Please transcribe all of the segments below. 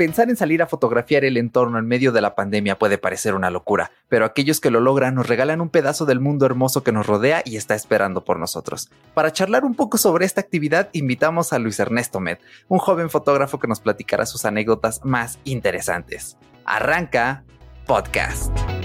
Pensar en salir a fotografiar el entorno en medio de la pandemia puede parecer una locura, pero aquellos que lo logran nos regalan un pedazo del mundo hermoso que nos rodea y está esperando por nosotros. Para charlar un poco sobre esta actividad, invitamos a Luis Ernesto Med, un joven fotógrafo que nos platicará sus anécdotas más interesantes. Arranca podcast.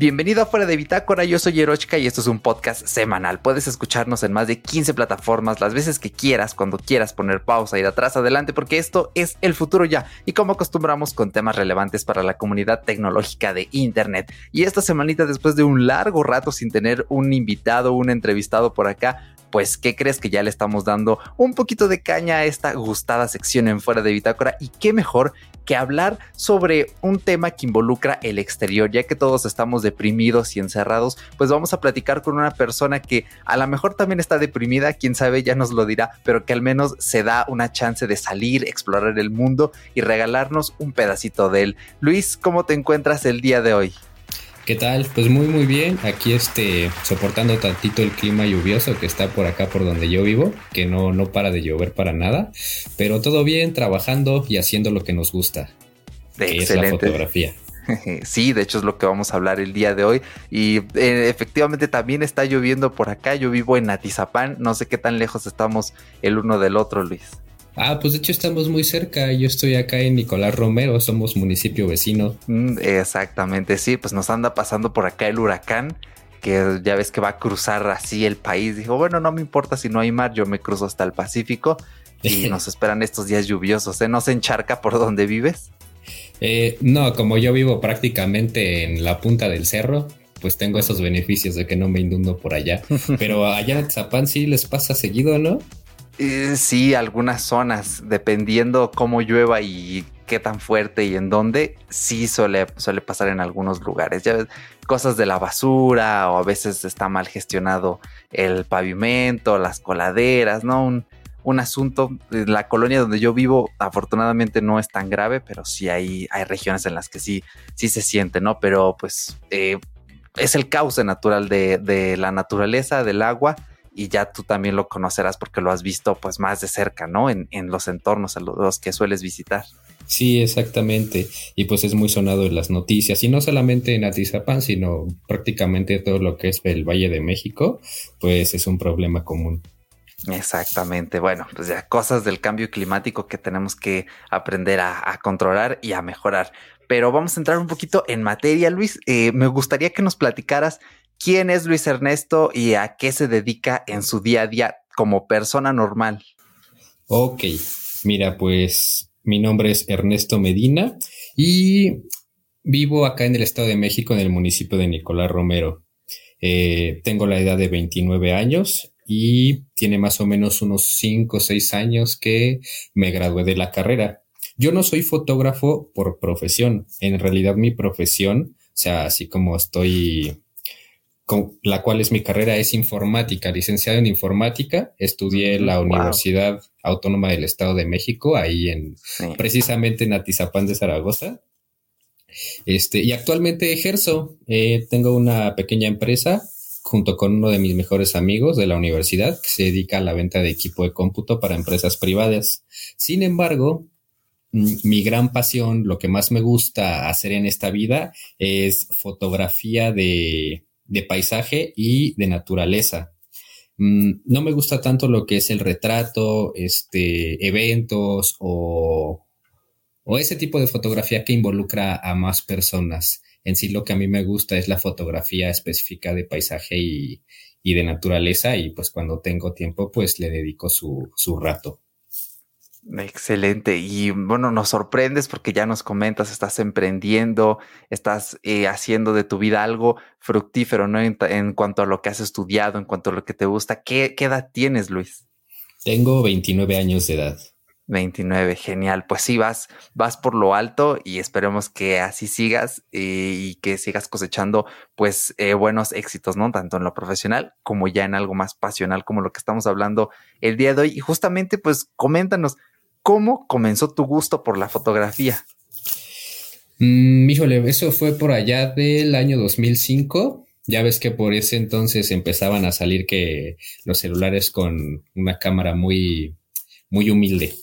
Bienvenido a Fuera de Bitácora, yo soy Erochka y esto es un podcast semanal. Puedes escucharnos en más de 15 plataformas las veces que quieras, cuando quieras poner pausa, ir atrás, adelante, porque esto es el futuro ya y como acostumbramos con temas relevantes para la comunidad tecnológica de Internet. Y esta semanita después de un largo rato sin tener un invitado, un entrevistado por acá, pues ¿qué crees que ya le estamos dando un poquito de caña a esta gustada sección en Fuera de Bitácora? Y qué mejor que hablar sobre un tema que involucra el exterior, ya que todos estamos deprimidos y encerrados, pues vamos a platicar con una persona que a lo mejor también está deprimida, quién sabe, ya nos lo dirá, pero que al menos se da una chance de salir, explorar el mundo y regalarnos un pedacito de él. Luis, ¿cómo te encuentras el día de hoy? ¿Qué tal? Pues muy muy bien. Aquí este soportando tantito el clima lluvioso que está por acá por donde yo vivo, que no no para de llover para nada, pero todo bien, trabajando y haciendo lo que nos gusta. Que es la fotografía. Sí, de hecho es lo que vamos a hablar el día de hoy. Y eh, efectivamente también está lloviendo por acá. Yo vivo en Atizapán. No sé qué tan lejos estamos el uno del otro, Luis. Ah, pues de hecho estamos muy cerca. Yo estoy acá en Nicolás Romero, somos municipio vecino. Mm, exactamente, sí, pues nos anda pasando por acá el huracán, que ya ves que va a cruzar así el país. Dijo, bueno, no me importa si no hay mar, yo me cruzo hasta el Pacífico y nos esperan estos días lluviosos. ¿eh? ¿No se encharca por donde vives? Eh, no, como yo vivo prácticamente en la punta del cerro, pues tengo esos beneficios de que no me inundo por allá. Pero allá en Zapán sí les pasa seguido, ¿no? Eh, sí, algunas zonas, dependiendo cómo llueva y qué tan fuerte y en dónde, sí suele, suele pasar en algunos lugares. Ya ves, cosas de la basura o a veces está mal gestionado el pavimento, las coladeras, ¿no? Un, un asunto, la colonia donde yo vivo afortunadamente no es tan grave, pero sí hay, hay regiones en las que sí, sí se siente, ¿no? Pero pues eh, es el cauce natural de, de la naturaleza, del agua y ya tú también lo conocerás porque lo has visto pues más de cerca, ¿no? En, los entornos a los, que sueles visitar. Sí, exactamente. Y pues es muy sonado en las noticias, y no solamente en Atizapán, sino prácticamente todo lo que es el Valle de México, pues es un problema común. Exactamente. Bueno, pues ya cosas del cambio climático que tenemos que aprender a, controlar y a mejorar. Pero vamos a entrar un poquito en materia, Luis. Eh, me gustaría que nos platicaras ¿Quién es Luis Ernesto y a qué se dedica en su día a día como persona normal? Ok, mira, pues mi nombre es Ernesto Medina y vivo acá en el Estado de México, en el municipio de Nicolás Romero. Eh, tengo la edad de 29 años y tiene más o menos unos 5 o 6 años que me gradué de la carrera. Yo no soy fotógrafo por profesión. En realidad mi profesión, o sea, así como estoy la cual es mi carrera, es informática, licenciado en informática. Estudié en la Universidad Autónoma del Estado de México, ahí en precisamente en Atizapán de Zaragoza. Este, y actualmente ejerzo, eh, tengo una pequeña empresa junto con uno de mis mejores amigos de la universidad que se dedica a la venta de equipo de cómputo para empresas privadas. Sin embargo, mi gran pasión, lo que más me gusta hacer en esta vida es fotografía de, de paisaje y de naturaleza. Mm, no me gusta tanto lo que es el retrato, este, eventos o, o ese tipo de fotografía que involucra a más personas. En sí lo que a mí me gusta es la fotografía específica de paisaje y, y de naturaleza y pues cuando tengo tiempo pues le dedico su, su rato. Excelente. Y bueno, nos sorprendes porque ya nos comentas, estás emprendiendo, estás eh, haciendo de tu vida algo fructífero, ¿no? En, cuanto a lo que has estudiado, en cuanto a lo que te gusta. ¿Qué, edad tienes, Luis? Tengo 29 años de edad. 29, genial. Pues sí, vas, vas por lo alto y esperemos que así sigas eh, y que sigas cosechando pues eh, buenos éxitos, ¿no? Tanto en lo profesional como ya en algo más pasional como lo que estamos hablando el día de hoy. Y justamente pues coméntanos, ¿Cómo comenzó tu gusto por la fotografía? Mm, híjole, eso fue por allá del año 2005. Ya ves que por ese entonces empezaban a salir que los celulares con una cámara muy, muy humilde.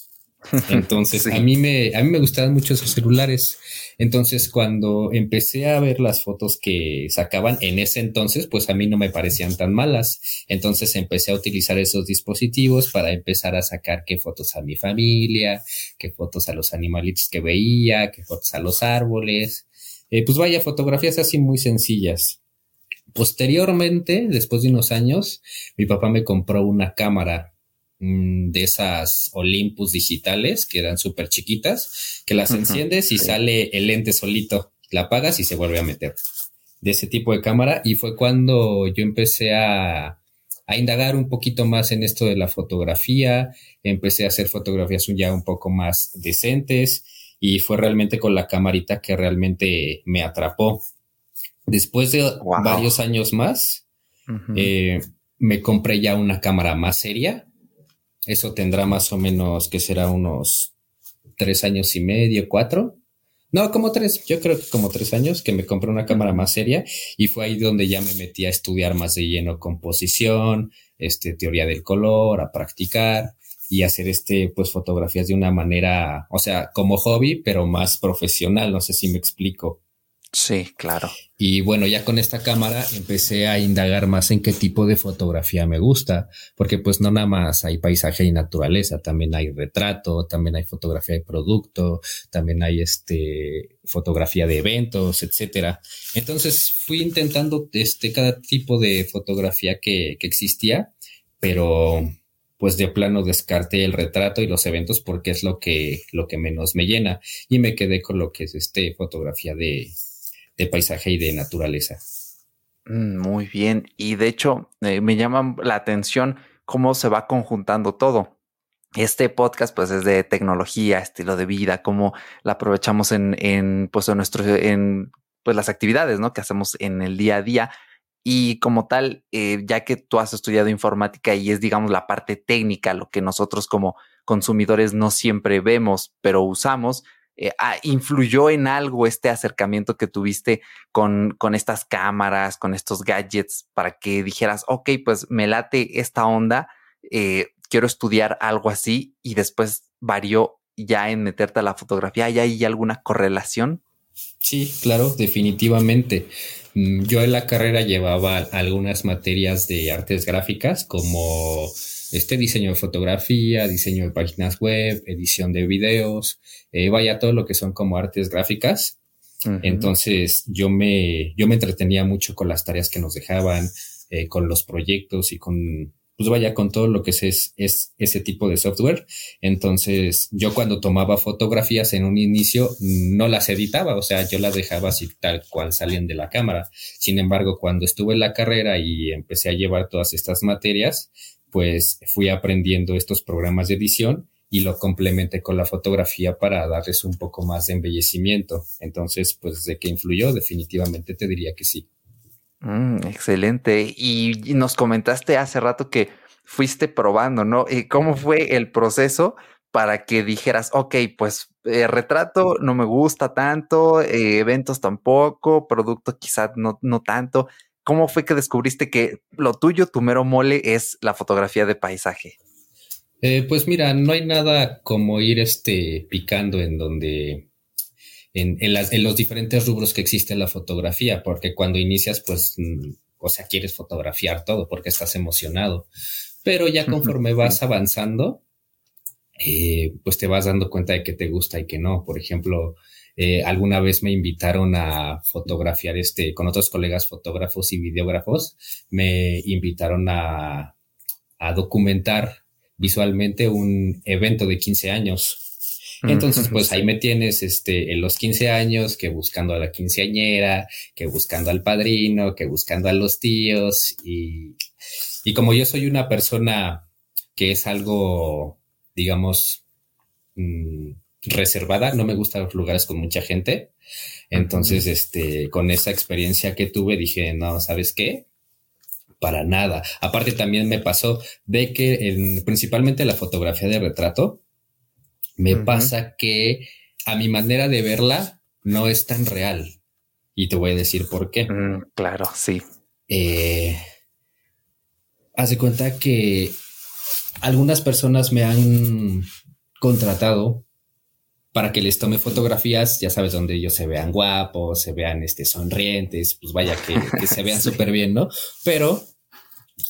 Entonces, a, mí me, a mí me gustaban mucho esos celulares. Entonces, cuando empecé a ver las fotos que sacaban en ese entonces, pues a mí no me parecían tan malas. Entonces empecé a utilizar esos dispositivos para empezar a sacar qué fotos a mi familia, qué fotos a los animalitos que veía, qué fotos a los árboles. Eh, pues vaya, fotografías así muy sencillas. Posteriormente, después de unos años, mi papá me compró una cámara Mm, de esas Olympus digitales que eran súper chiquitas, que las enciendes y sale el lente solito, la apagas y se vuelve a meter. De ese tipo de cámara. Y fue cuando yo empecé a, a indagar un poquito más en esto de la fotografía, empecé a hacer fotografías ya un poco más decentes y fue realmente con la camarita que realmente me atrapó. Después de varios años más, eh, me compré ya una cámara más seria eso tendrá más o menos que será unos tres años y medio, cuatro. No, como tres, yo creo que como tres años que me compré una cámara más seria y fue ahí donde ya me metí a estudiar más de lleno composición, este, teoría del color, a practicar y hacer este, pues fotografías de una manera, o sea, como hobby, pero más profesional, no sé si me explico. Sí, claro. Y bueno, ya con esta cámara empecé a indagar más en qué tipo de fotografía me gusta, porque pues no nada más hay paisaje y naturaleza, también hay retrato, también hay fotografía de producto, también hay este fotografía de eventos, etcétera. Entonces fui intentando este cada tipo de fotografía que, que existía, pero pues de plano descarté el retrato y los eventos porque es lo que, lo que menos me llena y me quedé con lo que es este fotografía de, de paisaje y de naturaleza. Mm, muy bien. Y de hecho, eh, me llama la atención cómo se va conjuntando todo. Este podcast, pues, es de tecnología, estilo de vida, cómo la aprovechamos en, pues, en en, pues, las actividades, ¿no? Que hacemos en el día a día. Y como tal, eh, ya que tú has estudiado informática y es, digamos, la parte técnica, lo que nosotros como consumidores no siempre vemos, pero usamos, eh, ah, influyó en algo este acercamiento que tuviste con, con estas cámaras, con estos gadgets, para que dijeras, ok, pues me late esta onda, eh, quiero estudiar algo así y después varió ya en meterte a la fotografía. ¿Hay ahí alguna correlación? Sí, claro, definitivamente. Mm, yo en la carrera llevaba algunas materias de artes gráficas como este diseño de fotografía, diseño de páginas web, edición de videos, eh, vaya todo lo que son como artes gráficas. Entonces yo me, yo me entretenía mucho con las tareas que nos dejaban, eh, con los proyectos y con, pues vaya, con todo lo que es, es ese tipo de software. Entonces yo cuando tomaba fotografías en un inicio no las editaba, o sea, yo las dejaba así tal cual salían de la cámara. Sin embargo, cuando estuve en la carrera y empecé a llevar todas estas materias, pues fui aprendiendo estos programas de edición y lo complementé con la fotografía para darles un poco más de embellecimiento. Entonces, pues de que influyó, definitivamente te diría que sí. Mm, excelente. Y, nos comentaste hace rato que fuiste probando, ¿no? Eh, ¿Cómo fue el proceso para que dijeras, ok, pues eh, retrato no me gusta tanto, eh, eventos tampoco, producto quizás no, no tanto? ¿Cómo fue que descubriste que lo tuyo, tu mero mole, es la fotografía de paisaje? Eh, pues mira, no hay nada como ir este picando en donde en, en, los diferentes rubros que existe la fotografía, porque cuando inicias, pues, mm, o sea, quieres fotografiar todo porque estás emocionado. Pero ya conforme vas avanzando, eh, pues te vas dando cuenta de que te gusta y que no. Por ejemplo, eh, alguna vez me invitaron a fotografiar este, con otros colegas fotógrafos y videógrafos, me invitaron a, a documentar visualmente un evento de 15 años. Entonces, pues ahí me tienes este, en los 15 años, que buscando a la quinceañera, que buscando al padrino, que buscando a los tíos. Y, y como yo soy una persona que es algo, digamos, mm, reservada, no me gustan los lugares con mucha gente. Entonces, este, con esa experiencia que tuve, dije, no, ¿sabes qué? Para nada. Aparte, también me pasó de que en, principalmente la fotografía de retrato, me pasa que a mi manera de verla, no es tan real. Y te voy a decir por qué. Mm, claro, sí. Eh, hace cuenta que algunas personas me han contratado para que les tome fotografías, ya sabes, donde ellos se vean guapos, se vean este, sonrientes, pues vaya que, se vean súper bien, ¿no? Pero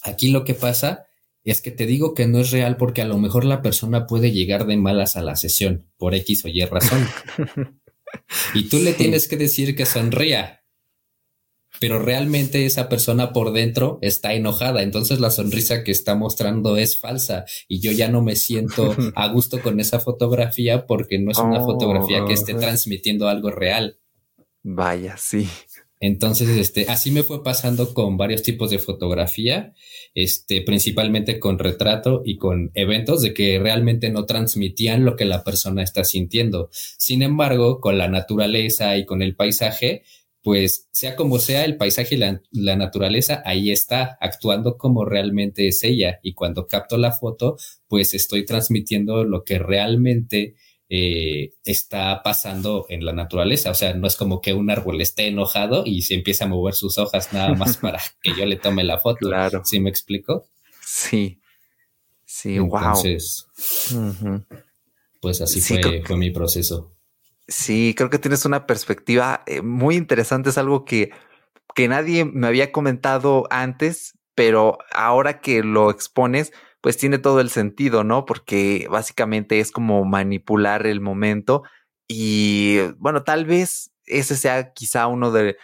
aquí lo que pasa es que te digo que no es real porque a lo mejor la persona puede llegar de malas a la sesión por X o Y razón. y tú le tienes que decir que sonría pero realmente esa persona por dentro está enojada, entonces la sonrisa que está mostrando es falsa y yo ya no me siento a gusto con esa fotografía porque no es una fotografía que esté oh. transmitiendo algo real. Vaya, sí. Entonces, este, así me fue pasando con varios tipos de fotografía, este, principalmente con retrato y con eventos de que realmente no transmitían lo que la persona está sintiendo. Sin embargo, con la naturaleza y con el paisaje, pues sea como sea, el paisaje y la, naturaleza ahí está actuando como realmente es ella. Y cuando capto la foto, pues estoy transmitiendo lo que realmente eh, está pasando en la naturaleza. O sea, no es como que un árbol esté enojado y se empieza a mover sus hojas nada más para que yo le tome la foto. Claro. ¿Sí me explico? Sí. Sí, Entonces, Pues así fue, fue mi proceso. Sí, creo que tienes una perspectiva eh, muy interesante. Es algo que, que nadie me había comentado antes, pero ahora que lo expones, pues tiene todo el sentido, ¿no? Porque básicamente es como manipular el momento y bueno, tal vez ese sea quizá uno de,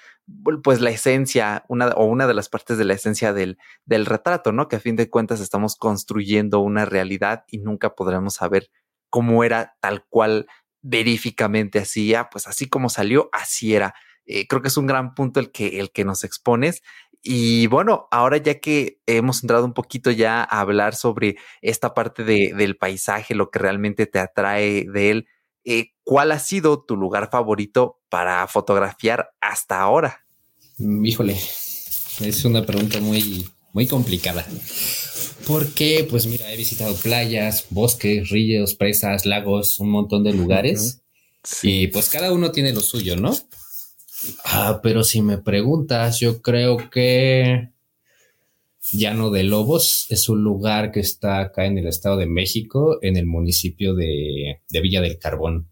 pues la esencia, una o una de las partes de la esencia del, del retrato, ¿no? Que a fin de cuentas estamos construyendo una realidad y nunca podremos saber cómo era tal cual veríficamente así, pues así como salió, así era. Eh, creo que es un gran punto el que, el que nos expones. Y bueno, ahora ya que hemos entrado un poquito ya a hablar sobre esta parte de, del paisaje, lo que realmente te atrae de él, eh, ¿cuál ha sido tu lugar favorito para fotografiar hasta ahora? Híjole, es una pregunta muy, muy complicada. Porque, pues mira, he visitado playas, bosques, ríos, presas, lagos, un montón de lugares. Y pues cada uno tiene lo suyo, ¿no? Ah, pero si me preguntas, yo creo que Llano de Lobos es un lugar que está acá en el Estado de México, en el municipio de, Villa del Carbón.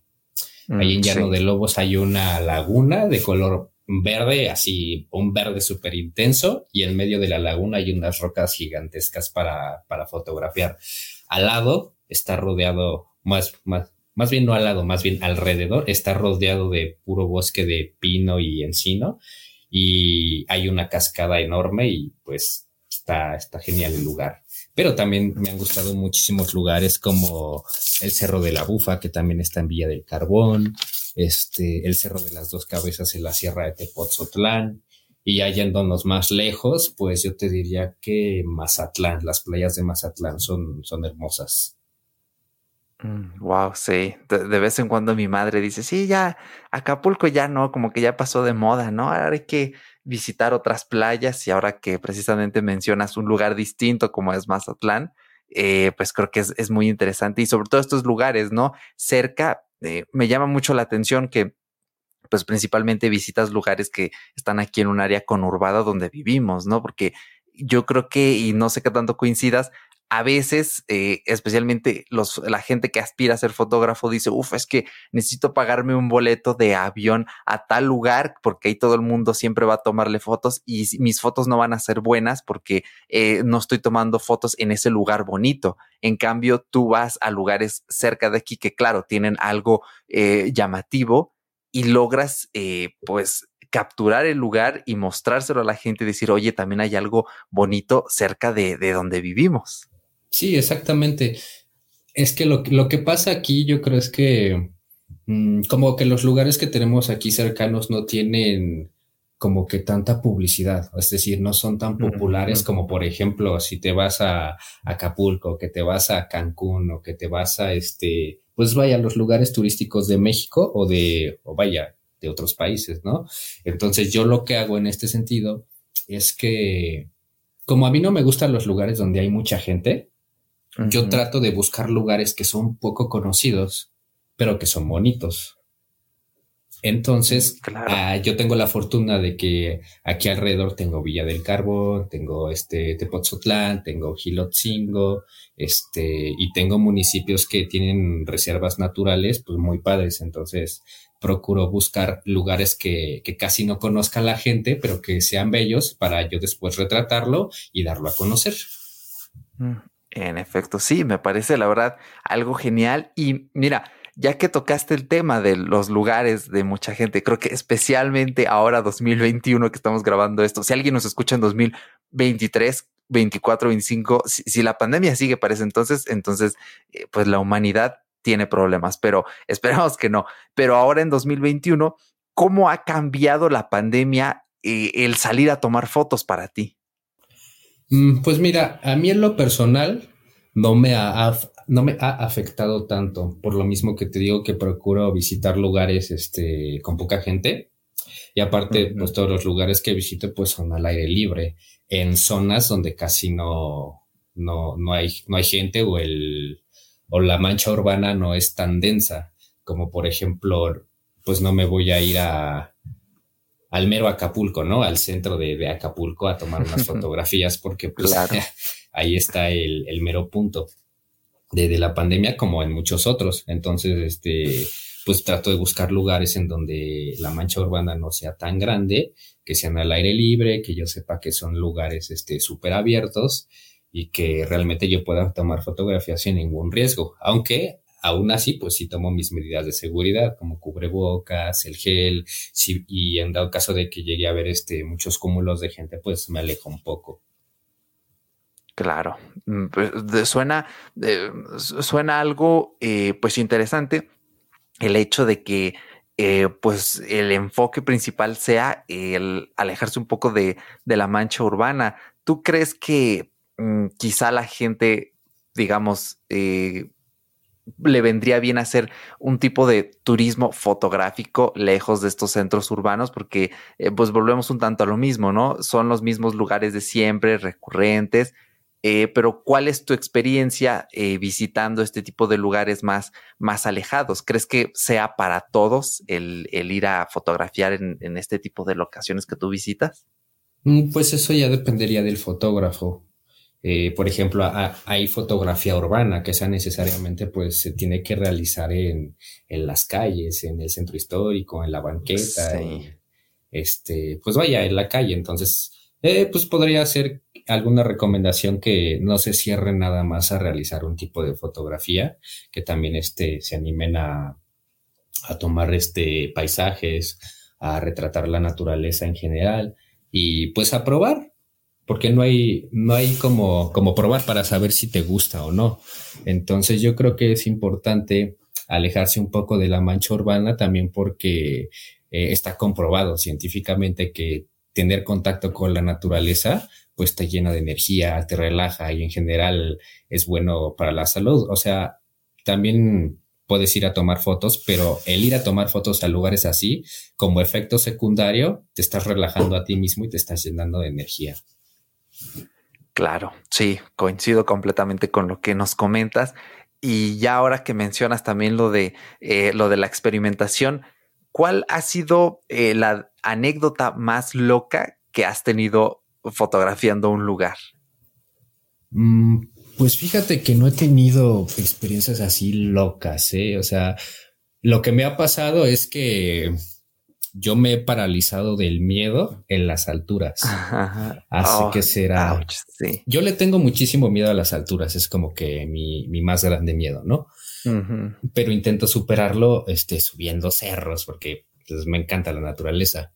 Ahí en mm, Llano de Lobos hay una laguna de color verde, así un verde súper intenso, y en medio de la laguna hay unas rocas gigantescas para, para fotografiar. Al lado está rodeado, más, más, más bien no al lado, más bien alrededor, está rodeado de puro bosque de pino y encino, y hay una cascada enorme y pues está, está genial el lugar. Pero también me han gustado muchísimos lugares como el Cerro de la Bufa, que también está en Villa del Carbón, este, el Cerro de las Dos Cabezas en la Sierra de Tepoztlán, y yéndonos más lejos, pues yo te diría que Mazatlán, las playas de Mazatlán son, son hermosas. wow, mm, sí. De, vez en cuando mi madre dice, sí, ya Acapulco ya no, como que ya pasó de moda, ¿no? Ahora hay que visitar otras playas y ahora que precisamente mencionas un lugar distinto como es Mazatlán, eh, pues creo que es, es, muy interesante y sobre todo estos lugares, ¿no? Cerca, eh, me llama mucho la atención que pues principalmente visitas lugares que están aquí en un área conurbada donde vivimos, ¿no? Porque yo creo que, y no sé qué tanto coincidas, a veces, eh, especialmente los, la gente que aspira a ser fotógrafo dice, uff, es que necesito pagarme un boleto de avión a tal lugar porque ahí todo el mundo siempre va a tomarle fotos y mis fotos no van a ser buenas porque eh, no estoy tomando fotos en ese lugar bonito. En cambio, tú vas a lugares cerca de aquí que, claro, tienen algo eh, llamativo y logras, pues, capturar el lugar y mostrárselo a la gente y decir, oye, también hay algo bonito cerca de donde vivimos. Sí, exactamente. Es que lo, lo que pasa aquí yo creo es que mm, como que los lugares que tenemos aquí cercanos no tienen como que tanta publicidad, es decir, no son tan populares como por ejemplo si te vas a, Acapulco, que te vas a Cancún o que te vas a este, pues vaya a los lugares turísticos de México o de, o vaya, de otros países, ¿no? Entonces yo lo que hago en este sentido es que como a mí no me gustan los lugares donde hay mucha gente, yo trato de buscar lugares que son poco conocidos, pero que son bonitos. Entonces, ah, yo tengo la fortuna de que aquí alrededor tengo Villa del Carbón, tengo este Tepotzotlán, tengo Gilotzingo, este, y tengo municipios que tienen reservas naturales, pues muy padres. Entonces, procuro buscar lugares que, que casi no conozca la gente, pero que sean bellos para yo después retratarlo y darlo a conocer. En efecto, sí, me parece la verdad algo genial. Y mira, ya que tocaste el tema de los lugares de mucha gente, creo que especialmente ahora 2021 que estamos grabando esto, si alguien nos escucha en 2023, 24, 25, si, la pandemia sigue para ese entonces, entonces eh, pues la humanidad tiene problemas, pero esperamos que no. Pero ahora en 2021, ¿cómo ha cambiado la pandemia eh, el salir a tomar fotos para ti? Mm, pues mira, a mí en lo personal no me ha, no me ha afectado tanto, por lo mismo que te digo que procuro visitar lugares este, con poca gente. Y aparte, pues todos los lugares que visito pues son al aire libre, en zonas donde casi no, no, no, hay, no hay gente o el, o la mancha urbana no es tan densa, como por ejemplo, pues no me voy a ir a, al mero Acapulco, ¿no? Al centro de, Acapulco a tomar unas fotografías porque pues ahí está el, el mero punto de, de, la pandemia como en muchos otros. Entonces, este, pues trato de buscar lugares en donde la mancha urbana no sea tan grande, que sean al aire libre, que yo sepa que son lugares, este, súper abiertos y que realmente yo pueda tomar fotografías sin ningún riesgo, aunque aún así, pues sí tomo mis medidas de seguridad, como cubrebocas, el gel, y en dado caso de que llegue a ver este, muchos cúmulos de gente, pues me alejo un poco. Claro, mm, pues, suena, suena algo eh, pues interesante el hecho de que eh, pues el enfoque principal sea el alejarse un poco de, de la mancha urbana. ¿Tú crees que Mm, quizá la gente, digamos, eh, le vendría bien hacer un tipo de turismo fotográfico lejos de estos centros urbanos, porque eh, pues volvemos un tanto a lo mismo, ¿no? Son los mismos lugares de siempre, recurrentes, eh, pero ¿cuál es tu experiencia visitando este tipo de lugares más, más alejados? ¿Crees que sea para todos el, ir a fotografiar en, en, este tipo de locaciones que tú visitas? Mm, pues eso ya dependería del fotógrafo. Eh, por ejemplo, hay fotografía urbana que esa necesariamente pues se tiene que realizar en, en las calles, en el centro histórico, en la banqueta, este, pues vaya, en la calle. Entonces, eh, pues podría ser alguna recomendación que no se cierre nada más a realizar un tipo de fotografía, que también este, se animen a, a tomar este paisajes, a retratar la naturaleza en general y pues a probar, porque no hay, no hay como, como probar para saber si te gusta o no. Entonces yo creo que es importante alejarse un poco de la mancha urbana también porque eh, está comprobado científicamente que tener contacto con la naturaleza pues te llena de energía, te relaja y en general es bueno para la salud. O sea, también puedes ir a tomar fotos, pero el ir a tomar fotos a lugares así, como efecto secundario, te estás relajando a ti mismo y te estás llenando de energía. Claro, sí, coincido completamente con lo que nos comentas. Y ya ahora que mencionas también lo de eh, lo de la experimentación, ¿cuál ha sido eh, la anécdota más loca que has tenido fotografiando un lugar? Mm, pues fíjate que no he tenido experiencias así locas, ¿eh? O sea, lo que me ha pasado es que yo me he paralizado del miedo en las alturas. Así que será. Yo le tengo muchísimo miedo a las alturas. Es como que mi, mi más grande miedo, ¿no? Pero intento superarlo este, subiendo cerros porque pues, me encanta la naturaleza.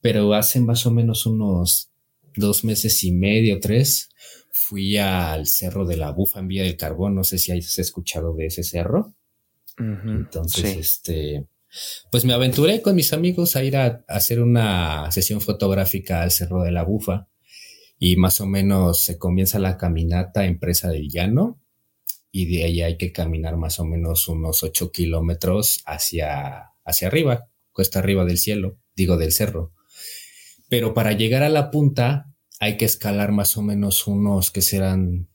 Pero hace más o menos unos dos meses y medio, tres, fui al cerro de la Bufa en Vía del Carbón. No sé si has escuchado de ese cerro. Entonces, este pues me aventuré con mis amigos a ir a, hacer una sesión fotográfica al Cerro de la Bufa y más o menos se comienza la caminata en Presa del Llano y de ahí hay que caminar más o menos unos ocho kilómetros hacia, hacia arriba, cuesta arriba del cielo, digo del cerro. Pero para llegar a la punta hay que escalar más o menos unos que serán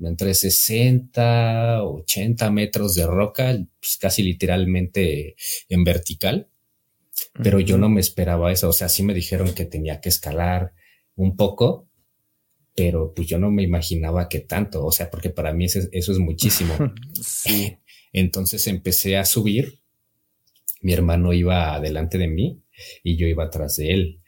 entre 60, 80 metros de roca, pues casi literalmente en vertical. pero yo no me esperaba eso. O sea, sí me dijeron que tenía que escalar un poco, pero pues yo no me imaginaba que tanto. O sea, porque para mí eso, es muchísimo. sí. Entonces empecé a subir. Mi hermano iba adelante de mí y yo iba atrás de él.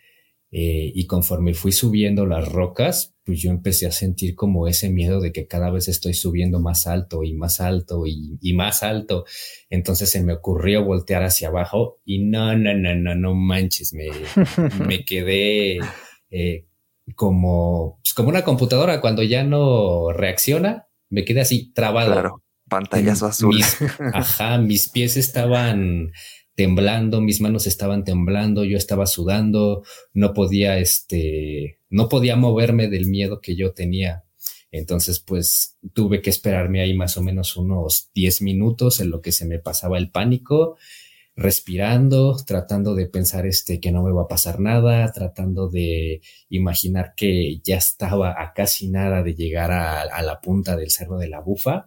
Eh, y conforme fui subiendo las rocas, pues yo empecé a sentir como ese miedo de que cada vez estoy subiendo más alto y más alto y, más alto. Entonces se me ocurrió voltear hacia abajo y no, no, no, no, no manches, me, me quedé eh, como, pues como una computadora cuando ya no reacciona, me quedé así trabado. Claro, pantallazo azul. ajá, mis pies estaban temblando, mis manos estaban temblando, yo estaba sudando, no podía, este, no podía moverme del miedo que yo tenía. Entonces, pues tuve que esperarme ahí más o menos unos 10 minutos en lo que se me pasaba el pánico, respirando, tratando de pensar este que no me va a pasar nada, tratando de imaginar que ya estaba a casi nada de llegar a, a la punta del cerro de la bufa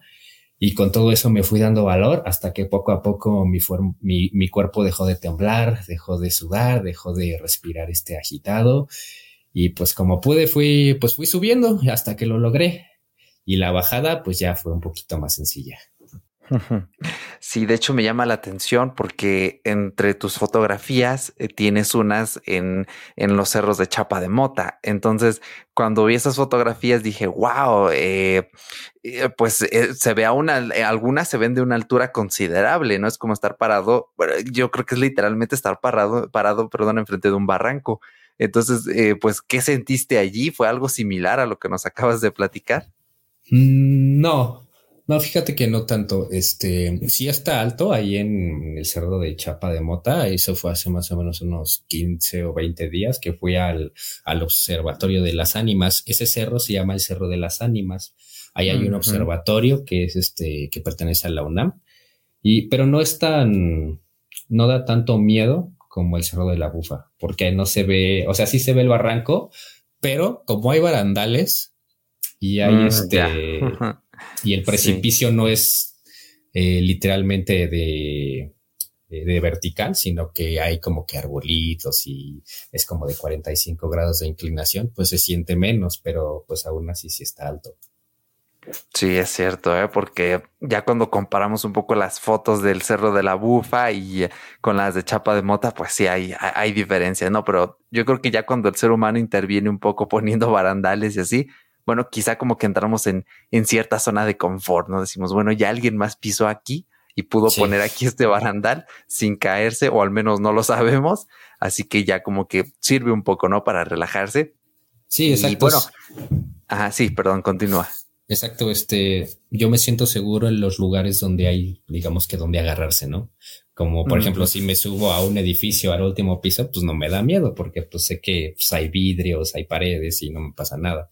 y con todo eso me fui dando valor hasta que poco a poco mi, mi, cuerpo dejó de temblar, dejó de sudar, dejó de respirar este agitado. Y pues como pude, fui, pues fui subiendo hasta que lo logré. Y la bajada, pues ya fue un poquito más sencilla. Sí, de hecho me llama la atención porque entre tus fotografías eh, tienes unas en, en, los cerros de Chapa de Mota. Entonces, cuando vi esas fotografías dije, wow, eh, eh, pues se ve a una, algunas se ven de una altura considerable, no es como estar parado. Yo creo que es literalmente estar parado, parado, perdón, enfrente de un barranco. Entonces, pues, ¿qué sentiste allí? ¿Fue algo similar a lo que nos acabas de platicar? Mm, no, no, fíjate que no tanto. Este, sí está alto ahí en el cerro de Chapa de Mota. Eso fue hace más o menos unos 15 o 20 días que fui al, al observatorio de las ánimas. Ese cerro se llama el Cerro de las Ánimas. Ahí hay un observatorio que es este, que pertenece a la UNAM. Y, pero no es tan, no da tanto miedo como el Cerro de la Bufa, porque no se ve, o sea, sí se ve el barranco, pero como hay barandales y hay mm, este, y el precipicio no es eh, literalmente de, de, vertical, sino que hay como que arbolitos y es como de 45 grados de inclinación, pues se siente menos, pero pues aún así sí está alto. Sí, es cierto, ¿eh? porque ya cuando comparamos un poco las fotos del Cerro de la Bufa y eh, con las de Chapa de Mota, pues sí hay, hay diferencias, ¿no? Pero yo creo que ya cuando el ser humano interviene un poco poniendo barandales y así, bueno, quizá como que entramos en, en cierta zona de confort, ¿no? Decimos, bueno, ya alguien más pisó aquí y pudo poner aquí este barandal sin caerse, o al menos no lo sabemos, así que ya como que sirve un poco, ¿no? Para relajarse. Sí, exacto. bueno, ajá, sí, perdón, continúa. Exacto, este, yo me siento seguro en los lugares donde hay, digamos que donde agarrarse, ¿no? Como por ejemplo, si me subo a un edificio al último piso, pues no me da miedo porque pues sé que pues, hay vidrios, hay paredes y no me pasa nada.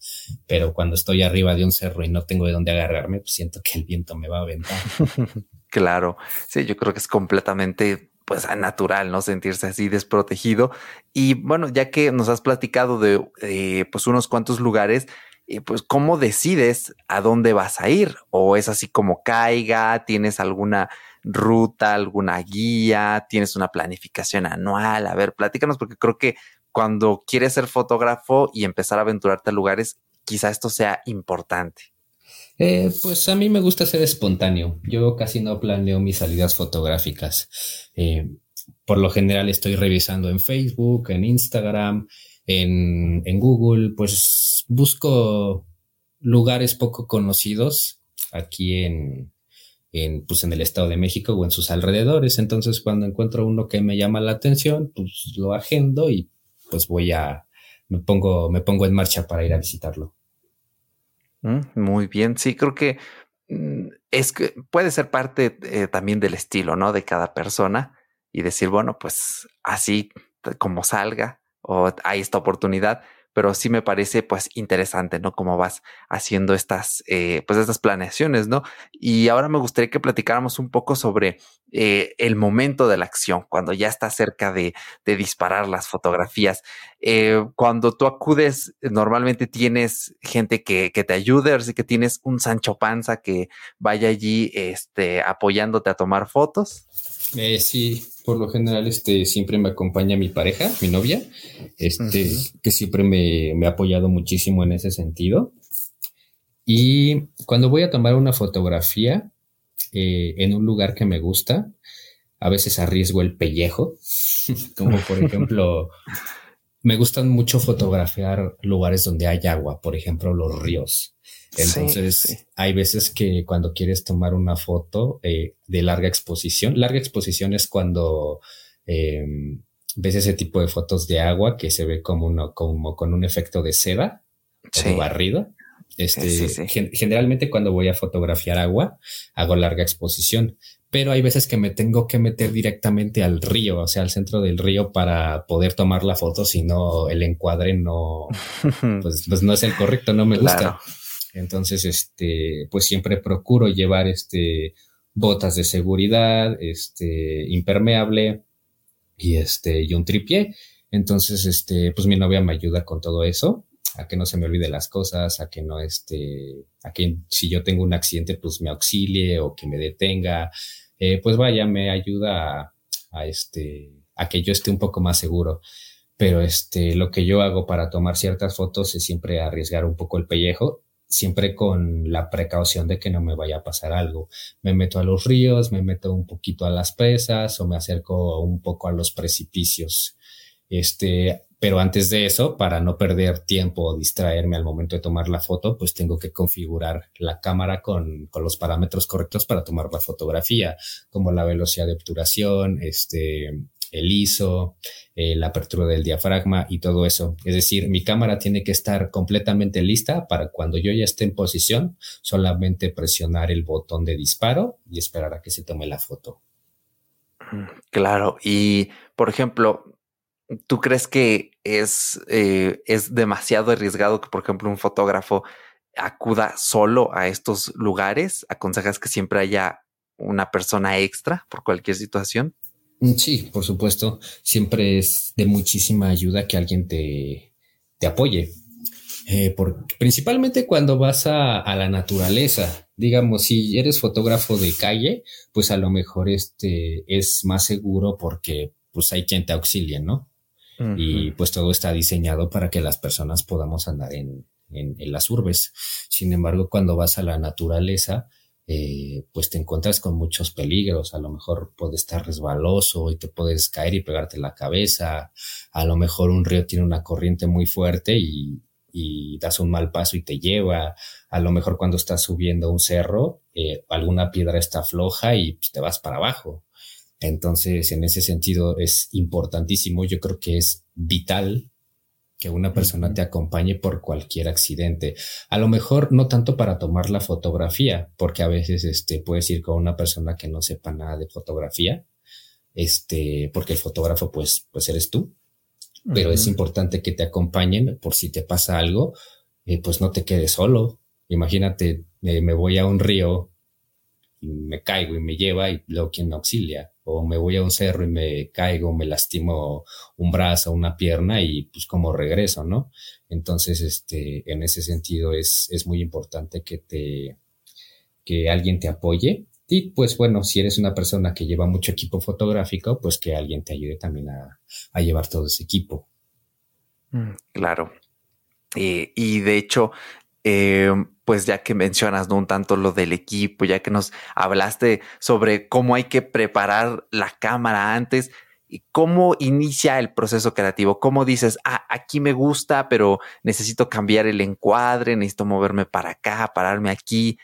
Pero cuando estoy arriba de un cerro y no tengo de dónde agarrarme, pues siento que el viento me va a aventar. claro, sí, yo creo que es completamente pues natural, ¿no? Sentirse así desprotegido. Y bueno, ya que nos has platicado de eh, pues unos cuantos lugares, eh, pues cómo decides a dónde vas a ir o es así como caiga, tienes alguna ruta, alguna guía, tienes una planificación anual. A ver, platícanos porque creo que cuando quieres ser fotógrafo y empezar a aventurarte a lugares, quizá esto sea importante. Eh, pues a mí me gusta ser espontáneo. Yo casi no planeo mis salidas fotográficas. Eh, por lo general estoy revisando en Facebook, en Instagram, en, en Google, pues busco lugares poco conocidos aquí en, en, pues en el Estado de México o en sus alrededores. Entonces, cuando encuentro uno que me llama la atención, pues lo agendo y pues voy a, me pongo, me pongo en marcha para ir a visitarlo. Mm, muy bien, sí, creo que mm, es que puede ser parte eh, también del estilo, ¿no? De cada persona y decir, bueno, pues así como salga o hay esta oportunidad, pero sí me parece pues interesante, ¿no? Cómo vas haciendo estas, eh, pues estas planeaciones, ¿no? Y ahora me gustaría que platicáramos un poco sobre eh, el momento de la acción, cuando ya está cerca de, disparar las fotografías. Eh, cuando tú acudes, normalmente tienes gente que, te ayude, así que tienes un Sancho Panza que vaya allí este, apoyándote a tomar fotos. Eh, sí, por lo general, este, siempre me acompaña mi pareja, mi novia, este, que siempre me, me, ha apoyado muchísimo en ese sentido. Y cuando voy a tomar una fotografía eh, en un lugar que me gusta, a veces arriesgo el pellejo, como por ejemplo, me gustan mucho fotografiar lugares donde hay agua, por ejemplo, los ríos. Entonces, hay veces que cuando quieres tomar una foto eh, de larga exposición, larga exposición es cuando em, ves ese tipo de fotos de agua que se ve como, uno, como con un efecto de seda o barrido. Este, generalmente cuando voy a fotografiar agua, hago larga exposición, pero hay veces que me tengo que meter directamente al río, o sea, al centro del río para poder tomar la foto, si no el encuadre no, pues, pues, no es el correcto, no me gusta. Entonces, este, pues siempre procuro llevar este botas de seguridad, este, impermeable y este, y un tripié. Entonces, este, pues mi novia me ayuda con todo eso a que no se me olvide las cosas, a que no este, a que si yo tengo un accidente, pues me auxilie o que me detenga, eh, pues vaya, me ayuda a, este, a que yo esté un poco más seguro. Pero este, lo que yo hago para tomar ciertas fotos es siempre arriesgar un poco el pellejo, siempre con la precaución de que no me vaya a pasar algo. Me meto a los ríos, me meto un poquito a las presas o me acerco un poco a los precipicios. Este, pero antes de eso, para no perder tiempo o distraerme al momento de tomar la foto, pues tengo que configurar la cámara con, con los parámetros correctos para tomar la fotografía, como la velocidad de obturación, este, el ISO, eh, la apertura del diafragma y todo eso. Es decir, mi cámara tiene que estar completamente lista para cuando yo ya esté en posición, solamente presionar el botón de disparo y esperar a que se tome la foto. Claro, y por ejemplo, ¿Tú crees que es, eh, es demasiado arriesgado que, por ejemplo, un fotógrafo acuda solo a estos lugares? ¿Aconsejas que siempre haya una persona extra por cualquier situación? Mm, sí, por supuesto. Siempre es de muchísima ayuda que alguien te, te apoye. Eh, principalmente cuando vas a, a, la naturaleza. Digamos, si eres fotógrafo de calle, pues a lo mejor este es más seguro porque pues hay quien te auxilie, ¿no? Y pues todo está diseñado para que las personas podamos andar en, en, las urbes. Sin embargo, cuando vas a la naturaleza, eh, pues te encuentras con muchos peligros. A lo mejor puedes estar resbaloso y te puedes caer y pegarte la cabeza. A lo mejor un río tiene una corriente muy fuerte y, y das un mal paso y te lleva. A lo mejor cuando estás subiendo un cerro, eh, alguna piedra está floja y pues, te vas para abajo. Entonces, en ese sentido es importantísimo, yo creo que es vital que una persona te acompañe por cualquier accidente. A lo mejor no tanto para tomar la fotografía, porque a veces este, puedes ir con una persona que no sepa nada de fotografía, este, porque el fotógrafo pues, pues eres tú, pero es importante que te acompañen por si te pasa algo, eh, pues no te quedes solo. Imagínate, eh, me voy a un río y me caigo y me lleva y luego quien me auxilia o me voy a un cerro y me caigo, me lastimo un brazo, una pierna y pues como regreso, ¿no? Entonces, este, en ese sentido es, es muy importante que te, que alguien te apoye y pues bueno, si eres una persona que lleva mucho equipo fotográfico, pues que alguien te ayude también a, a llevar todo ese equipo. Mm, claro. Eh, y de hecho, eh, pues ya que mencionas ¿no? un tanto lo del equipo, ya que nos hablaste sobre cómo hay que preparar la cámara antes, y cómo inicia el proceso creativo, cómo dices, ah, aquí me gusta, pero necesito cambiar el encuadre, necesito moverme para acá, pararme aquí,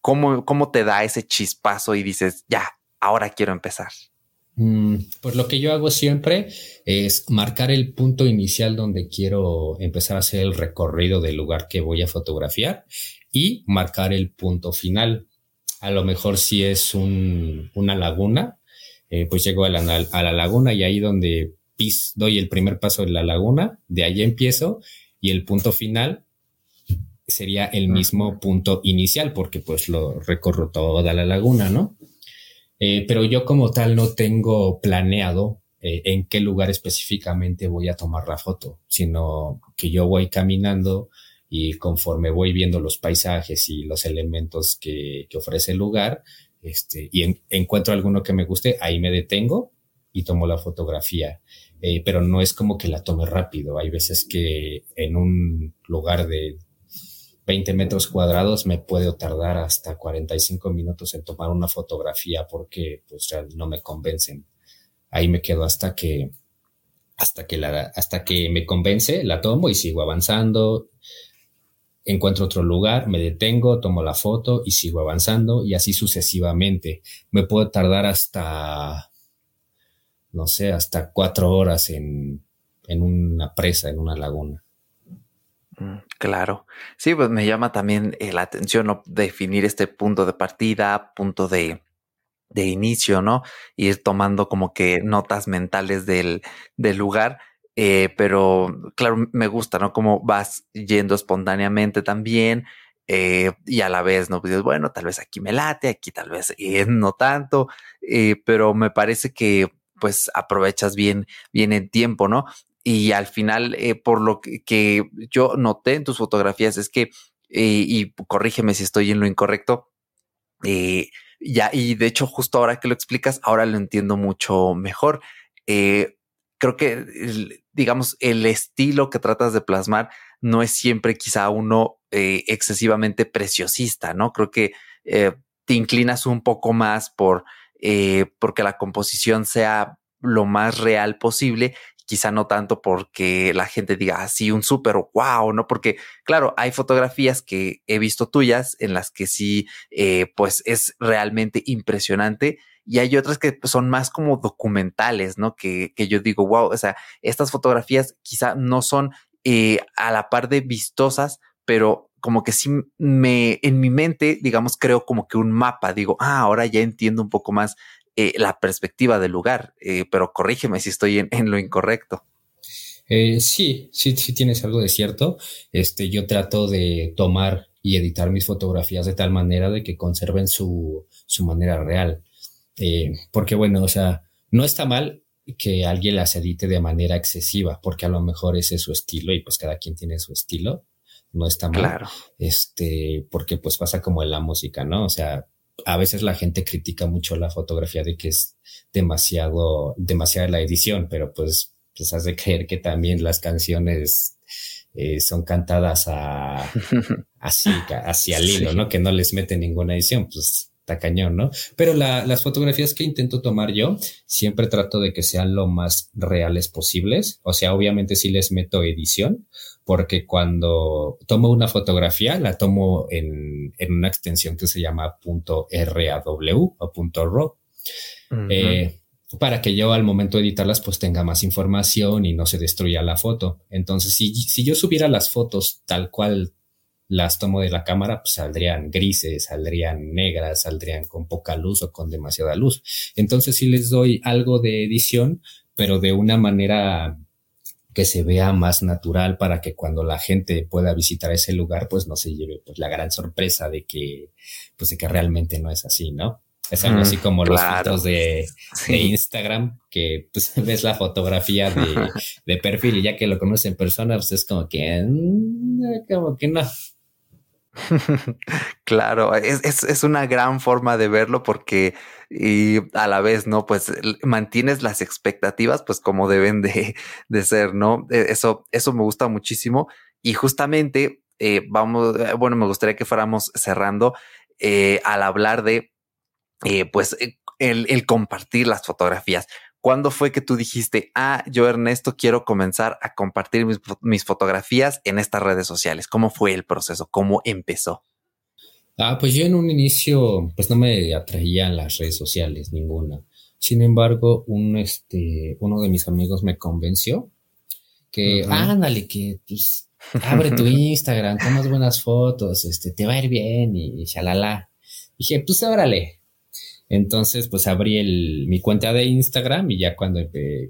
¿cómo, cómo te da ese chispazo y dices, ya, ahora quiero empezar? Pues lo que yo hago siempre es marcar el punto inicial donde quiero empezar a hacer el recorrido del lugar que voy a fotografiar y marcar el punto final. A lo mejor si es una laguna, eh, pues llego a la, laguna y ahí donde doy el primer paso de la laguna, de ahí empiezo y el punto final sería el mismo punto inicial porque pues lo recorro toda la laguna, ¿no? Eh, pero yo como tal no tengo planeado eh, en qué lugar específicamente voy a tomar la foto, sino que yo voy caminando y conforme voy viendo los paisajes y los elementos que, ofrece el lugar, este, y encuentro alguno que me guste, ahí me detengo y tomo la fotografía. Eh, pero no es como que la tome rápido. Hay veces que en un lugar de 20 metros cuadrados me puedo tardar hasta 45 minutos en tomar una fotografía porque pues no me convencen. Ahí me quedo hasta que hasta que la hasta que me convence, la tomo y sigo avanzando. Encuentro otro lugar, me detengo, tomo la foto y sigo avanzando y así sucesivamente. Me puedo tardar hasta no sé, hasta cuatro horas en, en una presa, en una laguna. Claro. Sí, pues me llama también eh, la atención definir este punto de partida, punto de, inicio, ¿no? Ir tomando como que notas mentales del, lugar. Eh, pero claro, me gusta, ¿no? Como vas yendo espontáneamente también. Eh, y a la vez, ¿no? Pues bueno, tal vez aquí me late, aquí tal vez no tanto, pero me parece que pues aprovechas bien, bien el tiempo, ¿no? Y al final, eh, por lo que, yo noté en tus fotografías es que, eh, y corrígeme si estoy en lo incorrecto, eh, ya, y de hecho, justo ahora que lo explicas, ahora lo entiendo mucho mejor. creo que, digamos, el estilo que tratas de plasmar no es siempre quizá uno excesivamente preciosista, ¿no? Creo que te inclinas un poco más por porque la composición sea lo más real posible, quizá no tanto porque la gente diga así ah, un súper wow, ¿no? Porque claro, hay fotografías que he visto tuyas en las que sí, eh, pues es realmente impresionante y hay otras que son más como documentales, ¿no? Que, que yo digo, wow, o sea, estas fotografías quizá no son eh, a la par de vistosas, pero como que sí me, en mi mente, digamos, creo como que un mapa, digo, ah, ahora ya entiendo un poco más eh, la perspectiva del lugar, eh, pero corrígeme si estoy en, lo incorrecto. Eh, sí, sí, sí tienes algo de cierto. Este, yo trato de tomar y editar mis fotografías de tal manera de que conserven su, su manera real. porque bueno, o sea, no está mal que alguien las edite de manera excesiva, porque a lo mejor ese es su estilo y pues cada quien tiene su estilo no está mal. Claro. Este, porque pues pasa como en la música, ¿no? O sea, a veces la gente critica mucho la fotografía de que es demasiado, demasiada la edición, pero pues, pues has de creer que también las canciones eh, son cantadas a, así, hacia el hilo, ¿no? Que no les mete ninguna edición, pues está cañón, ¿no? Pero las fotografías que intento tomar yo, siempre trato de que sean lo más reales posibles. O sea, obviamente sí les meto edición, porque cuando tomo una fotografía, la tomo en, en una extensión que se llama .raw o .raw. Eh, para que yo al momento de editarlas pues tenga más información y no se destruya la foto. Entonces, si, si yo subiera las fotos tal cual las tomo de la cámara, pues saldrían grises, saldrían negras, saldrían con poca luz o con demasiada luz. Entonces, si les doy algo de edición, pero de una manera que se vea más natural para que cuando la gente pueda visitar ese lugar, pues no se lleve pues la gran sorpresa de que, pues de que realmente no es así, ¿no? Es algo así como los fotos de, Instagram, que pues ves la fotografía de, de, perfil y ya que lo conoces en persona, pues es como que, mm, como que no. claro, es, es, una gran forma de verlo porque y a la vez, ¿no? Pues mantienes las expectativas, pues como deben de, de ser, ¿no? E, eso, eso me gusta muchísimo. Y justamente, eh, vamos, eh, bueno, me gustaría que fuéramos cerrando eh, al hablar de, pues, el, el compartir las fotografías. ¿Cuándo fue que tú dijiste, ah, yo Ernesto quiero comenzar a compartir mis, mis, fotografías en estas redes sociales? ¿Cómo fue el proceso? ¿Cómo empezó? Ah, pues yo en un inicio, pues no me atraían las redes sociales, ninguna. Sin embargo, un, este, uno de mis amigos me convenció que, ándale, que pues, abre tu Instagram, tomas buenas fotos, este, te va a ir bien y, shalala. Dije, pues órale, entonces, pues abrí el, mi cuenta de Instagram y ya cuando,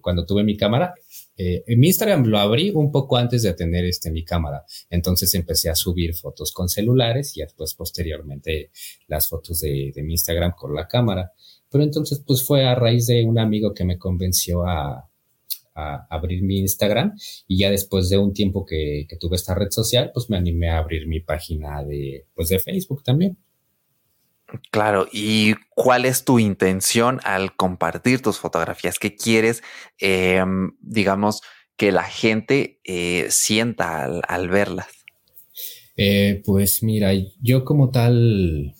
cuando tuve mi cámara, eh, mi Instagram lo abrí un poco antes de tener este, mi cámara. Entonces empecé a subir fotos con celulares y después posteriormente las fotos de, de mi Instagram con la cámara. Pero entonces, pues fue a raíz de un amigo que me convenció a, a abrir mi Instagram y ya después de un tiempo que, que, tuve esta red social, pues me animé a abrir mi página de, pues de Facebook también. Claro, ¿y cuál es tu intención al compartir tus fotografías? ¿Qué quieres, em, digamos, que la gente eh, sienta al, verlas? Eh, pues mira, yo como tal,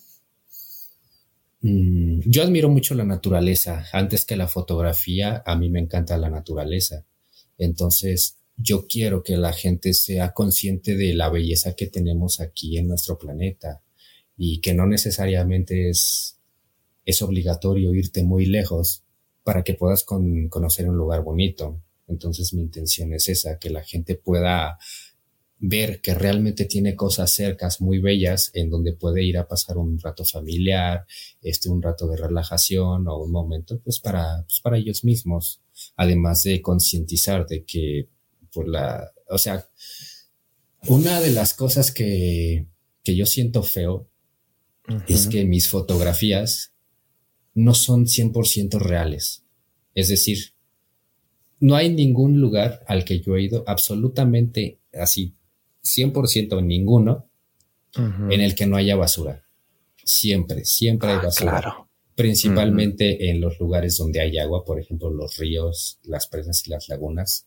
mm, yo admiro mucho la naturaleza. Antes que la fotografía, a mí me encanta la naturaleza. Entonces, yo quiero que la gente sea consciente de la belleza que tenemos aquí en nuestro planeta y que no necesariamente es, es obligatorio irte muy lejos para que puedas conocer un lugar bonito. Entonces mi intención es esa, que la gente pueda ver que realmente tiene cosas cercas muy bellas en donde puede ir a pasar un rato familiar, este, un rato de relajación o un momento pues para, pues para ellos mismos. Además de concientizar de que por la, o sea, una de las cosas que, que yo siento feo es que mis fotografías no son 100% reales. Es decir, no hay ningún lugar al que yo he ido absolutamente así, 100% ninguno, en el que no haya basura. Siempre, siempre hay ah, basura. Claro. Principalmente en los lugares donde hay agua, por ejemplo, los ríos, las presas y las lagunas,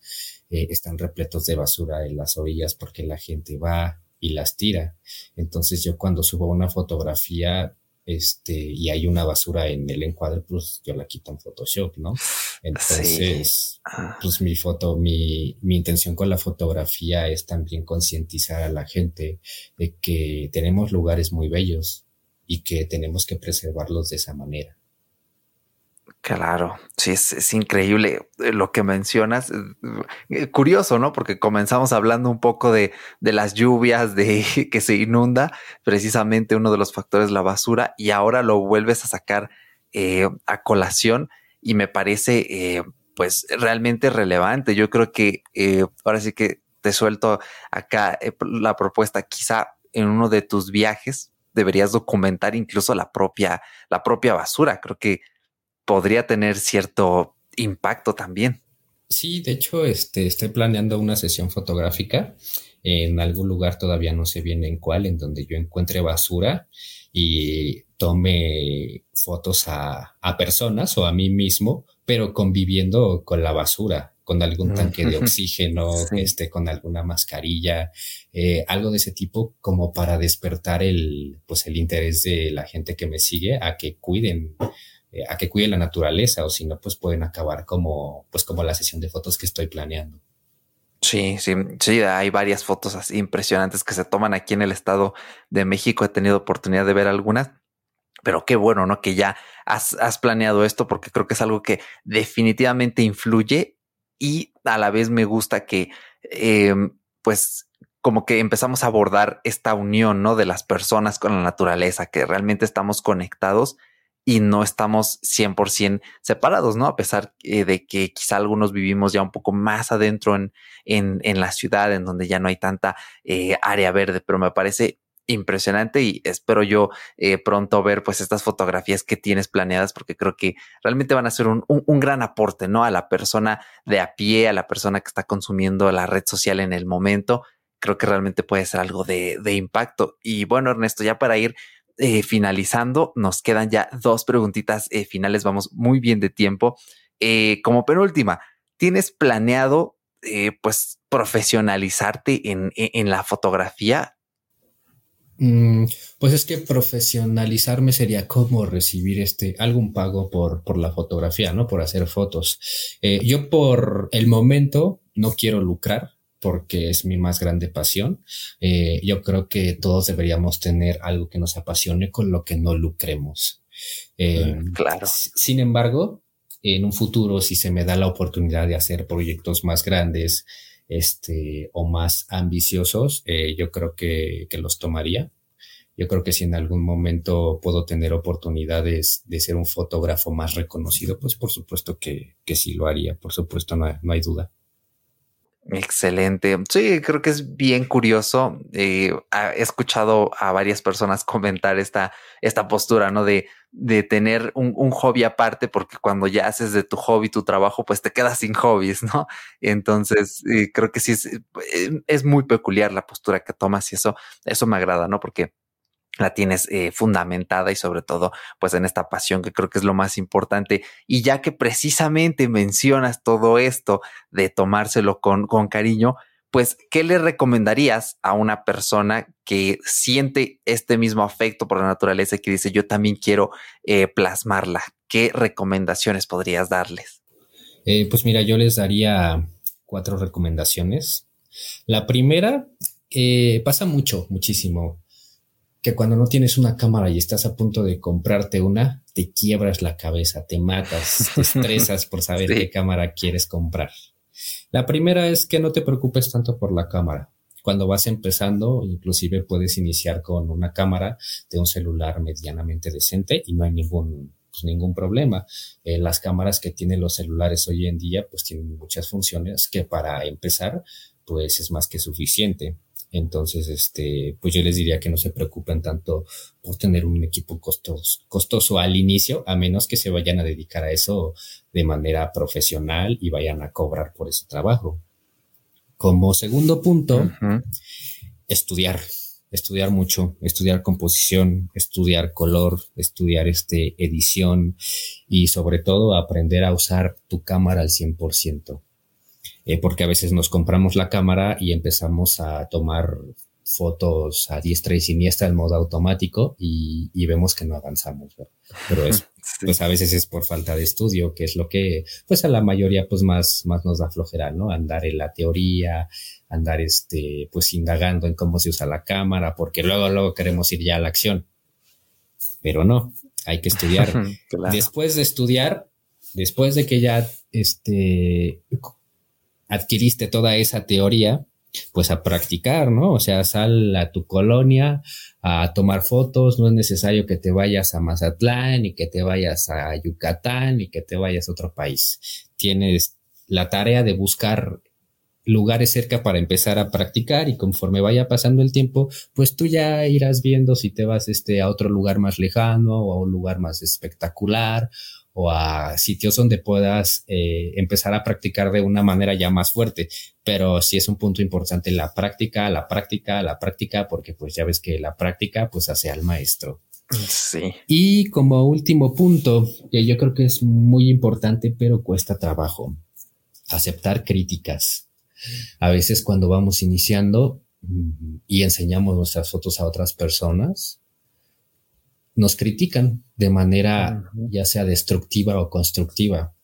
eh, están repletos de basura en las orillas porque la gente va, y las tira. Entonces yo cuando subo una fotografía este, y hay una basura en el encuadre, pues yo la quito en Photoshop, ¿no? Entonces, ah. pues mi foto, mi, mi intención con la fotografía es también concientizar a la gente de que tenemos lugares muy bellos y que tenemos que preservarlos de esa manera. Claro, sí, es, increíble eh, lo que mencionas. Eh, curioso, ¿no? Porque comenzamos hablando un poco de, las lluvias, de que se inunda, precisamente uno de los factores la basura, y ahora lo vuelves a sacar eh, a colación y me parece pues realmente relevante. Yo creo que ahora sí que te suelto acá la propuesta, quizá en uno de tus viajes deberías documentar incluso la propia, la propia basura. Creo que podría tener cierto impacto también. Sí, de hecho, este, estoy planeando una sesión fotográfica. En algún lugar, todavía no sé bien en cuál, en donde yo encuentre basura y tome fotos a, personas o a mí mismo, pero conviviendo con la basura, con algún tanque de oxígeno, este, con alguna mascarilla, eh, algo de ese tipo, como para despertar el, pues el interés de la gente que me sigue a que cuiden eh, a que cuide la naturaleza o si no, pues pueden acabar como, pues como la sesión de fotos que estoy planeando. Sí, sí, sí, hay varias fotos así impresionantes que se toman aquí en el Estado de México. He tenido oportunidad de ver algunas, pero qué bueno, ¿no? Que ya has, planeado esto porque creo que es algo que definitivamente influye y a la vez me gusta que, em, pues, como que empezamos a abordar esta unión, ¿no? De las personas con la naturaleza, que realmente estamos conectados y no estamos 100% separados, ¿no? A pesar eh, de que quizá algunos vivimos ya un poco más adentro en, en, la ciudad, en donde ya no hay tanta eh, área verde, pero me parece impresionante y espero yo eh, pronto ver pues estas fotografías que tienes planeadas porque creo que realmente van a ser un, un, gran aporte, ¿no? A la persona de a pie, a la persona que está consumiendo la red social en el momento. Creo que realmente puede ser algo de, de impacto. Y bueno, Ernesto, ya para ir eh, finalizando, nos quedan ya dos preguntitas eh, finales, vamos muy bien de tiempo. Eh, como penúltima, ¿tienes planeado pues profesionalizarte en, en la fotografía? Mm, pues es que profesionalizarme sería como recibir este algún pago por, por la fotografía, ¿no? Por hacer fotos. yo por el momento no quiero lucrar, porque es mi más grande pasión. Eh, yo creo que todos deberíamos tener algo que nos apasione con lo que no lucremos. Eh, claro. Sin embargo, en un futuro, si se me da la oportunidad de hacer proyectos más grandes, este, o más ambiciosos, eh, yo creo que, que, los tomaría. Yo creo que si en algún momento puedo tener oportunidades de ser un fotógrafo más reconocido, pues por supuesto que, que sí lo haría, por supuesto, no no hay duda. Excelente. Sí, creo que es bien curioso. Eh, he escuchado a varias personas comentar esta, esta postura, ¿no? De, de tener un, un, hobby aparte, porque cuando ya haces de tu hobby tu trabajo, pues te quedas sin hobbies, ¿no? Entonces, eh, creo que sí es, eh, es muy peculiar la postura que tomas y eso, eso me agrada, ¿no? Porque la tienes eh, fundamentada y sobre todo pues en esta pasión que creo que es lo más importante. Y ya que precisamente mencionas todo esto de tomárselo con, con cariño, pues, ¿qué le recomendarías a una persona que siente este mismo afecto por la naturaleza y que dice yo también quiero eh, plasmarla? ¿Qué recomendaciones podrías darles? Eh, pues mira, yo les daría cuatro recomendaciones. La primera, pasa mucho, muchísimo que cuando no tienes una cámara y estás a punto de comprarte una, te quiebras la cabeza, te matas, te estresas por saber qué cámara quieres comprar. La primera es que no te preocupes tanto por la cámara. Cuando vas empezando, inclusive puedes iniciar con una cámara de un celular medianamente decente y no hay ningún pues, ningún problema. Eh, las cámaras que tienen los celulares hoy en día, pues tienen muchas funciones que para empezar, pues es más que suficiente. Entonces, este, pues yo les diría que no se preocupen tanto por tener un equipo costoso, costoso al inicio, a menos que se vayan a dedicar a eso de manera profesional y vayan a cobrar por ese trabajo. Como segundo punto, estudiar, estudiar mucho, estudiar composición, estudiar color, estudiar este edición y sobre todo aprender a usar tu cámara al 100%. Eh, porque a veces nos compramos la cámara y empezamos a tomar fotos a diestra y siniestra en modo automático y, vemos que no avanzamos, pero eso, pues a veces es por falta de estudio, que es lo que, pues a la mayoría, pues más, más nos da flojera, ¿no? Andar en la teoría, andar este, pues indagando en cómo se usa la cámara, porque luego, luego queremos ir ya a la acción. Pero no, hay que estudiar. Después de estudiar, después de que ya, este, adquiriste toda esa teoría, pues a practicar, ¿no? O sea, sal a tu colonia a tomar fotos, no es necesario que te vayas a Mazatlán, ni que te vayas a Yucatán, ni que te vayas a otro país. Tienes la tarea de buscar lugares cerca para empezar a practicar y conforme vaya pasando el tiempo, pues tú ya irás viendo si te vas este a otro lugar más lejano o a un lugar más espectacular o a sitios donde puedas eh, empezar a practicar de una manera ya más fuerte. Pero sí es un punto importante la práctica, la práctica, la práctica, porque pues ya ves que la práctica pues hace al maestro. Sí. Y como último punto, que yo creo que es muy importante, pero cuesta trabajo, aceptar críticas. A veces cuando vamos iniciando mm, y enseñamos nuestras fotos a otras personas, nos critican de manera ya sea destructiva o constructiva,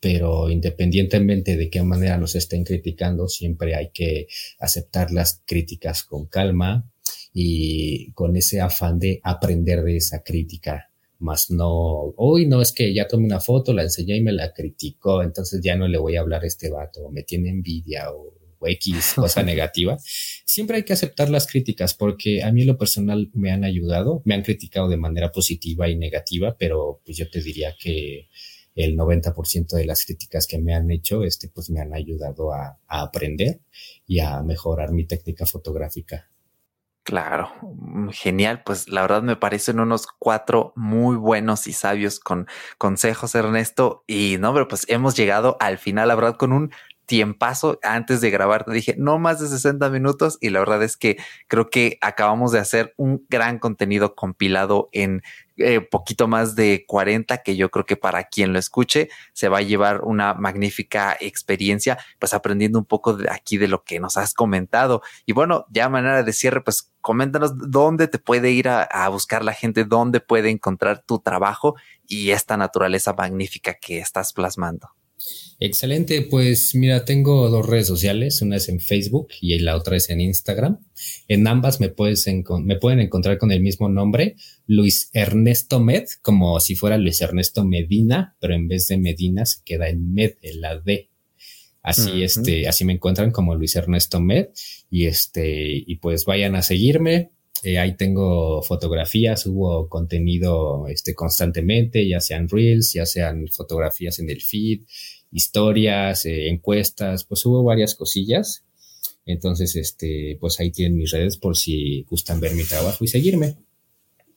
pero independientemente de qué manera nos estén criticando, siempre hay que aceptar las críticas con calma y con ese afán de aprender de esa crítica. Más no, hoy no es que ya tomé una foto, la enseñé y me la criticó, entonces ya no le voy a hablar a este vato, me tiene envidia o o X cosa negativa, siempre hay que aceptar las críticas porque a mí en lo personal me han ayudado, me han criticado de manera positiva y negativa, pero pues yo te diría que el 90% de las críticas que me han hecho, este, pues me han ayudado a, a aprender y a mejorar mi técnica fotográfica. Claro, mm, genial. Pues la verdad me parecen unos cuatro muy buenos y sabios con consejos, Ernesto. Y no, pero pues hemos llegado al final, la verdad, con un tiempazo antes de grabar. Te dije no más de 60 minutos y la verdad es que creo que acabamos de hacer un gran contenido compilado en eh, poquito más de 40 que yo creo que para quien lo escuche se va a llevar una magnífica experiencia, pues aprendiendo un poco de aquí de lo que nos has comentado. Y bueno, ya manera de cierre, pues coméntanos dónde te puede ir a buscar la gente, dónde puede encontrar tu trabajo y esta naturaleza magnífica que estás plasmando. Excelente, pues mira, tengo dos redes sociales, una es en Facebook y la otra es en Instagram. En ambas me, puedes me pueden encontrar con el mismo nombre, Luis Ernesto Med, como si fuera Luis Ernesto Medina, pero en vez de Medina se queda en Med, en la D. Así, este, así me encuentran como Luis Ernesto Med y este, y pues vayan a seguirme. Eh, ahí tengo fotografías, hubo contenido este, constantemente, ya sean reels, ya sean fotografías en el feed, historias, eh, encuestas, pues hubo varias cosillas. Entonces, este, pues ahí tienen mis redes por si gustan ver mi trabajo y seguirme.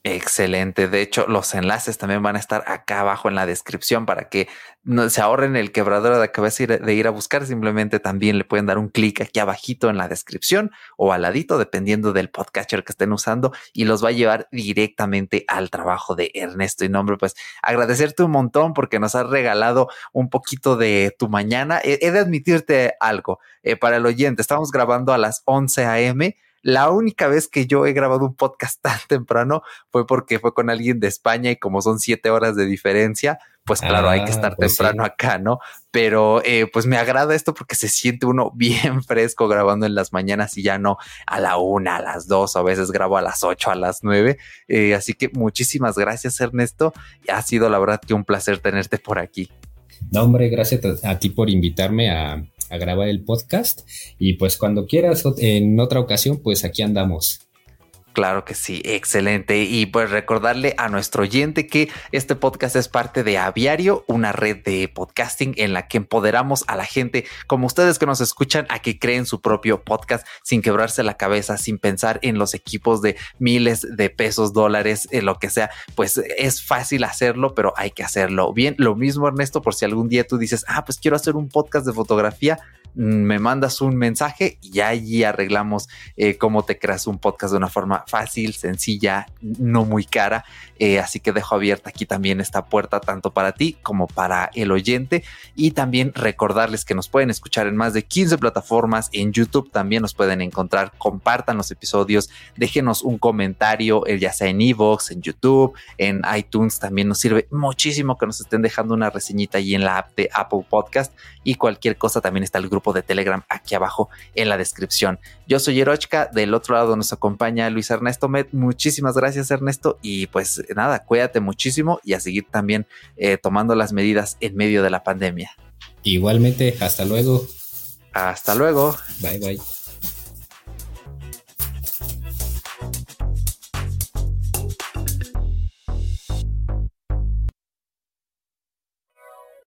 Excelente. De hecho, los enlaces también van a estar acá abajo en la descripción para que no se ahorren el quebradero de cabeza de ir a buscar. Simplemente también le pueden dar un clic aquí abajito en la descripción o al ladito, dependiendo del podcatcher que estén usando y los va a llevar directamente al trabajo de Ernesto. Y nombre, pues agradecerte un montón porque nos has regalado un poquito de tu mañana. He, de admitirte algo eh, para el oyente. Estamos grabando a las 11 a.m la única vez que yo he grabado un podcast tan temprano fue porque fue con alguien de España y como son siete horas de diferencia, pues claro, hay que ah, estar pues temprano acá, ¿no? Pero eh, pues me agrada esto porque se siente uno bien fresco grabando en las mañanas y ya no a la una, a las dos, a veces grabo a las ocho, a las nueve. Eh, así que muchísimas gracias, Ernesto. Ha sido la verdad que un placer tenerte por aquí. No, hombre, gracias a ti por invitarme a, a grabar el podcast. Y pues cuando quieras en otra ocasión, pues aquí andamos. Claro que sí, excelente. Y pues recordarle a nuestro oyente que este podcast es parte de Aviario, una red de podcasting en la que empoderamos a la gente como ustedes que nos escuchan a que creen su propio podcast sin quebrarse la cabeza, sin pensar en los equipos de miles de pesos, dólares, en lo que sea. Pues es fácil hacerlo, pero hay que hacerlo bien. Lo mismo, Ernesto, por si algún día tú dices, ah, pues quiero hacer un podcast de fotografía me mandas un mensaje y allí arreglamos eh, cómo te creas un podcast de una forma fácil, sencilla, no muy cara. Eh, así que dejo abierta aquí también esta puerta tanto para ti como para el oyente. Y también recordarles que nos pueden escuchar en más de 15 plataformas. En YouTube también nos pueden encontrar. Compartan los episodios, déjenos un comentario, eh, ya sea en Evox, en YouTube, en iTunes. También nos sirve muchísimo que nos estén dejando una reseñita ahí en la app de Apple Podcast. Y cualquier cosa también está el grupo de Telegram aquí abajo en la descripción. Yo soy Erochka, del otro lado nos acompaña Luis Ernesto Med. Muchísimas gracias Ernesto y pues nada, cuídate muchísimo y a seguir también eh, tomando las medidas en medio de la pandemia. Igualmente, hasta luego. Hasta luego. Bye bye.